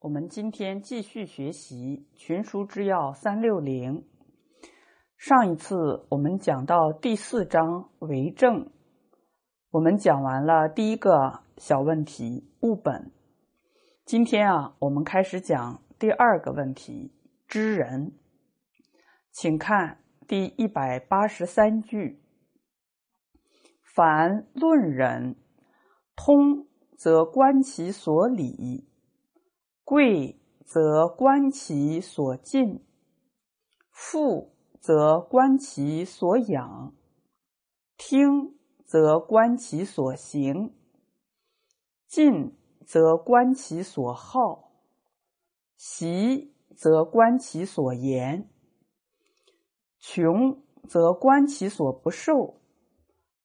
我们今天继续学习《群书之要》三六零。上一次我们讲到第四章为政，我们讲完了第一个小问题物本。今天啊，我们开始讲第二个问题知人。请看第一百八十三句：凡论人，通则观其所理。贵则观其所进，富则观其所养，听则观其所行，进则观其所好，习则观其所言，穷则观其所不受，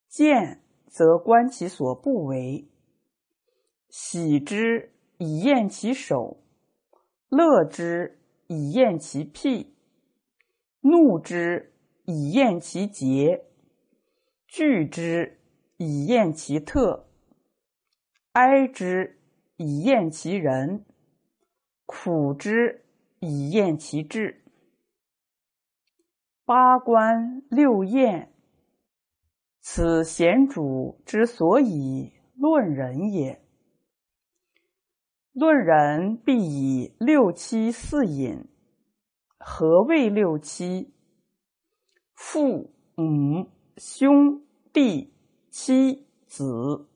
见则观其所不为，喜之。以验其手，乐之以验其癖，怒之以验其节，惧之以验其特，哀之以验其人，苦之以验其志。八观六验，此贤主之所以论人也。论人必以六七四隐。何谓六七？父母兄弟妻子。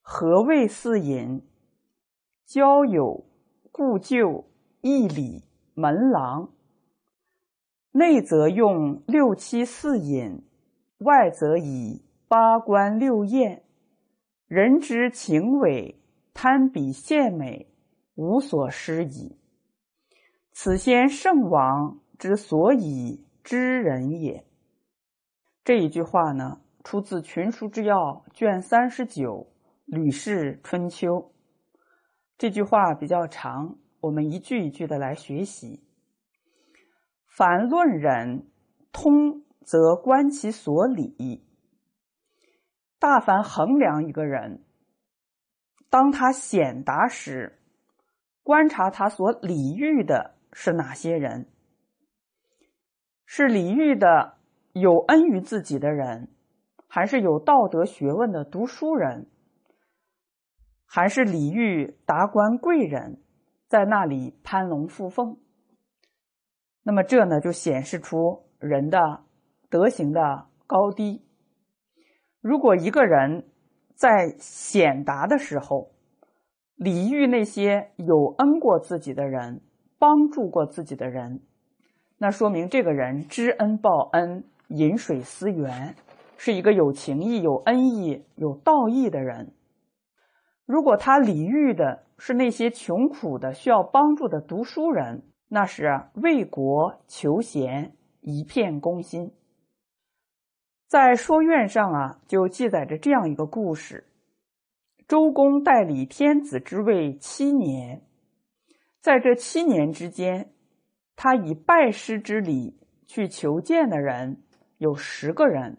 何谓四隐？交友故旧义理门郎。内则用六七四隐，外则以八官六验。人之情伪。贪比献美，无所施矣。此先圣王之所以知人也。这一句话呢，出自《群书之要》卷三十九《吕氏春秋》。这句话比较长，我们一句一句的来学习。凡论人，通则观其所理。大凡衡量一个人。当他显达时，观察他所礼遇的是哪些人？是礼遇的有恩于自己的人，还是有道德学问的读书人，还是礼遇达官贵人，在那里攀龙附凤？那么这呢，就显示出人的德行的高低。如果一个人，在显达的时候，礼遇那些有恩过自己的人，帮助过自己的人，那说明这个人知恩报恩、饮水思源，是一个有情义、有恩义、有道义的人。如果他礼遇的是那些穷苦的、需要帮助的读书人，那是为国求贤、一片公心。在《说苑》上啊，就记载着这样一个故事：周公代理天子之位七年，在这七年之间，他以拜师之礼去求见的人有十个人，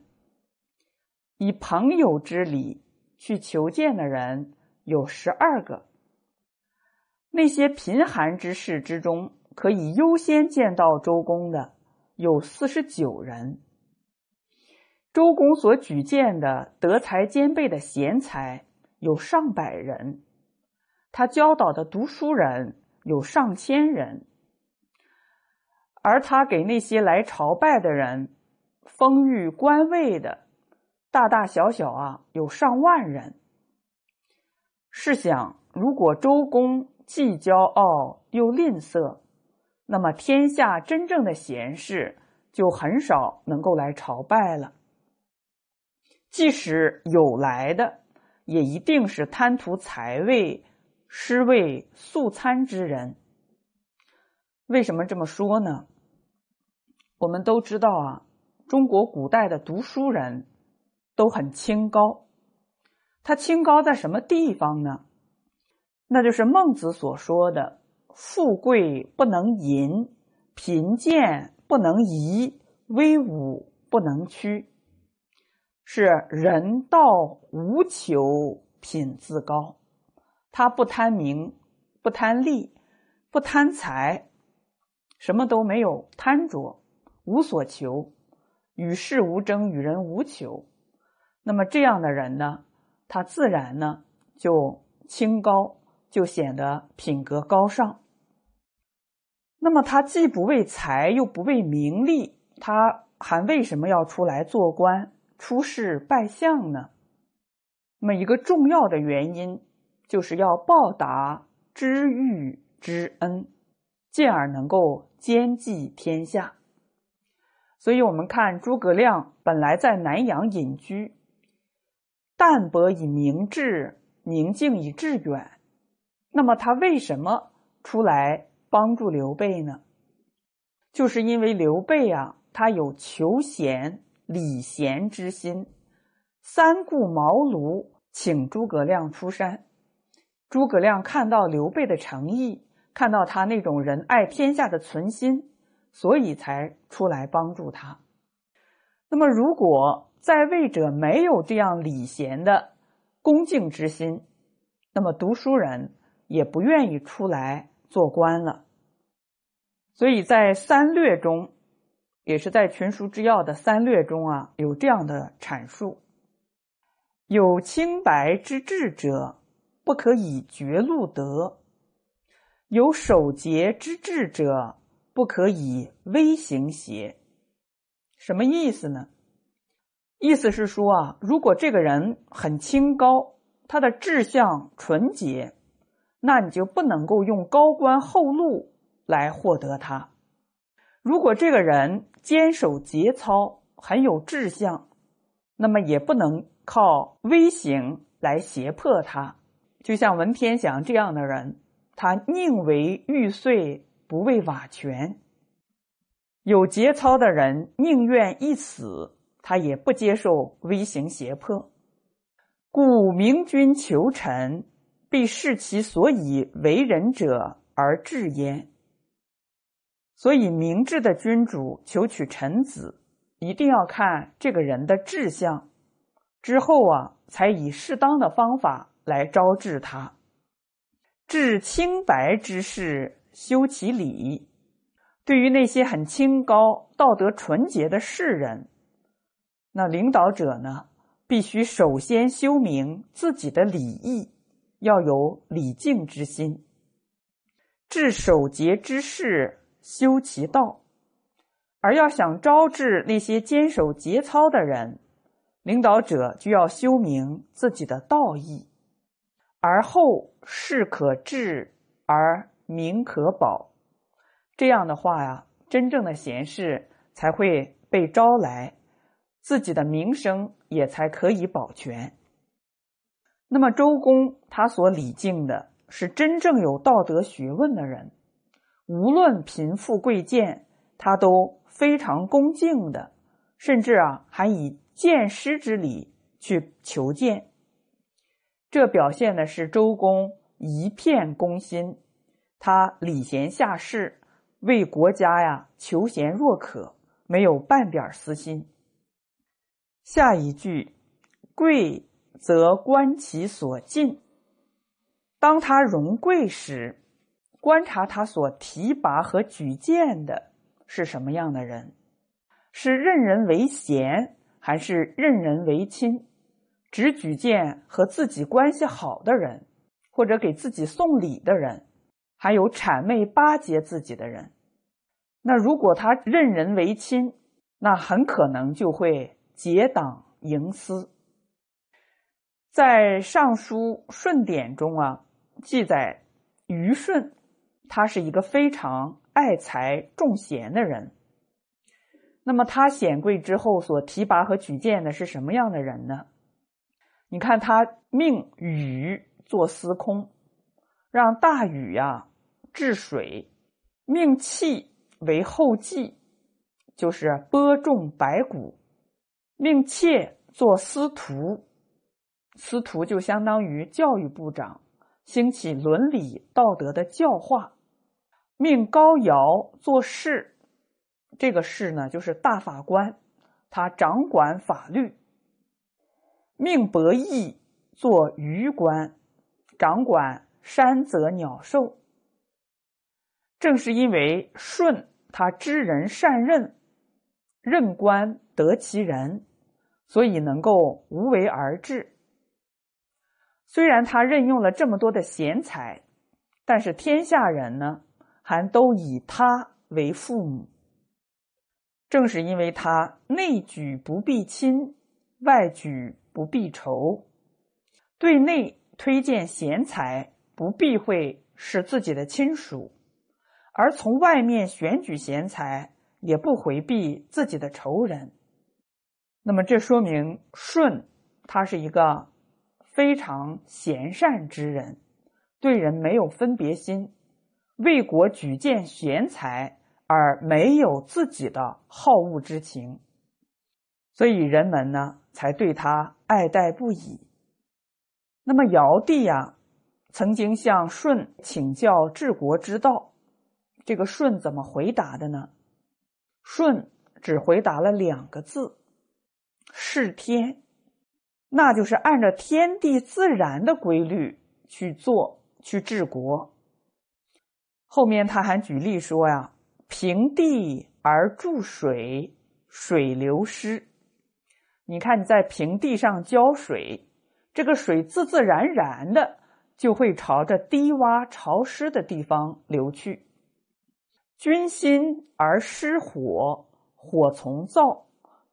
以朋友之礼去求见的人有十二个。那些贫寒之士之中，可以优先见到周公的有四十九人。周公所举荐的德才兼备的贤才有上百人，他教导的读书人有上千人，而他给那些来朝拜的人封御官位的大大小小啊有上万人。试想，如果周公既骄傲又吝啬，那么天下真正的贤士就很少能够来朝拜了。即使有来的，也一定是贪图财位、失位素餐之人。为什么这么说呢？我们都知道啊，中国古代的读书人都很清高。他清高在什么地方呢？那就是孟子所说的：“富贵不能淫，贫贱不能移，威武不能屈。”是人道无求，品自高。他不贪名，不贪利，不贪财，什么都没有贪着，无所求，与世无争，与人无求。那么这样的人呢，他自然呢就清高，就显得品格高尚。那么他既不为财，又不为名利，他还为什么要出来做官、出仕拜相呢？那么一个重要的原因，就是要报答知遇之恩，进而能够兼济天下。所以，我们看诸葛亮本来在南阳隐居，淡泊以明志，宁静以致远。那么，他为什么出来帮助刘备呢？就是因为刘备啊，他有求贤礼贤之心。三顾茅庐，请诸葛亮出山。诸葛亮看到刘备的诚意，看到他那种仁爱天下的存心，所以才出来帮助他。那么，如果在位者没有这样礼贤的恭敬之心，那么读书人也不愿意出来做官了。所以在三略中，也是在群书之要的三略中啊，有这样的阐述。有清白之志者，不可以绝路得；有守节之志者，不可以微行邪。什么意思呢？意思是说啊，如果这个人很清高，他的志向纯洁，那你就不能够用高官厚禄来获得他；如果这个人坚守节操，很有志向，那么也不能。靠威刑来胁迫他，就像文天祥这样的人，他宁为玉碎不为瓦全。有节操的人宁愿一死，他也不接受威刑胁迫。故明君求臣，必视其所以为人者而治焉。所以，明智的君主求取臣子，一定要看这个人的志向。之后啊，才以适当的方法来招致他。治清白之事，修其礼。对于那些很清高、道德纯洁的士人，那领导者呢，必须首先修明自己的礼义，要有礼敬之心。治守节之事，修其道。而要想招致那些坚守节操的人。领导者就要修明自己的道义，而后事可治而民可保。这样的话呀，真正的贤士才会被招来，自己的名声也才可以保全。那么周公他所礼敬的是真正有道德学问的人，无论贫富贵贱，他都非常恭敬的，甚至啊还以。见师之礼去求见，这表现的是周公一片公心，他礼贤下士，为国家呀求贤若渴，没有半点私心。下一句，贵则观其所进。当他荣贵时，观察他所提拔和举荐的是什么样的人，是任人唯贤。还是任人唯亲，只举荐和自己关系好的人，或者给自己送礼的人，还有谄媚巴结自己的人。那如果他任人唯亲，那很可能就会结党营私。在《尚书舜典》中啊，记载虞舜，他是一个非常爱才重贤的人。那么他显贵之后所提拔和举荐的是什么样的人呢？你看他命禹做司空，让大禹呀治水；命契为后继，就是播种百谷；命妾做司徒，司徒就相当于教育部长，兴起伦理道德的教化；命高尧做事。这个士呢，就是大法官，他掌管法律；命伯益做余官，掌管山泽鸟兽。正是因为舜他知人善任，任官得其人，所以能够无为而治。虽然他任用了这么多的贤才，但是天下人呢，还都以他为父母。正是因为他内举不避亲，外举不避仇，对内推荐贤才，不避讳是自己的亲属；而从外面选举贤才，也不回避自己的仇人。那么，这说明舜他是一个非常贤善之人，对人没有分别心，为国举荐贤才。而没有自己的好恶之情，所以人们呢才对他爱戴不已。那么尧帝呀，曾经向舜请教治国之道，这个舜怎么回答的呢？舜只回答了两个字：“是天”，那就是按照天地自然的规律去做去治国。后面他还举例说呀。平地而注水，水流失。你看你在平地上浇水，这个水自自然然的就会朝着低洼潮湿的地方流去。君心而失火，火从灶，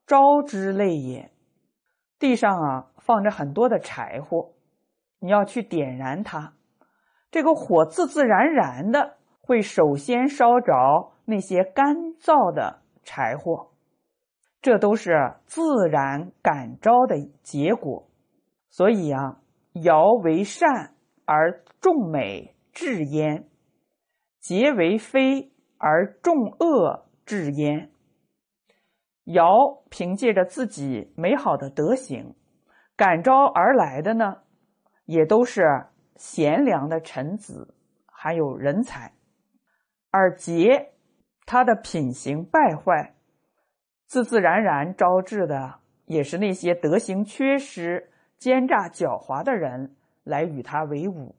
招之类也。地上啊放着很多的柴火，你要去点燃它，这个火自自然然的会首先烧着。那些干燥的柴火，这都是自然感召的结果。所以啊，尧为善而众美至焉，桀为非而众恶至焉。尧凭借着自己美好的德行，感召而来的呢，也都是贤良的臣子，还有人才，而桀。他的品行败坏，自自然然招致的也是那些德行缺失、奸诈狡猾的人来与他为伍。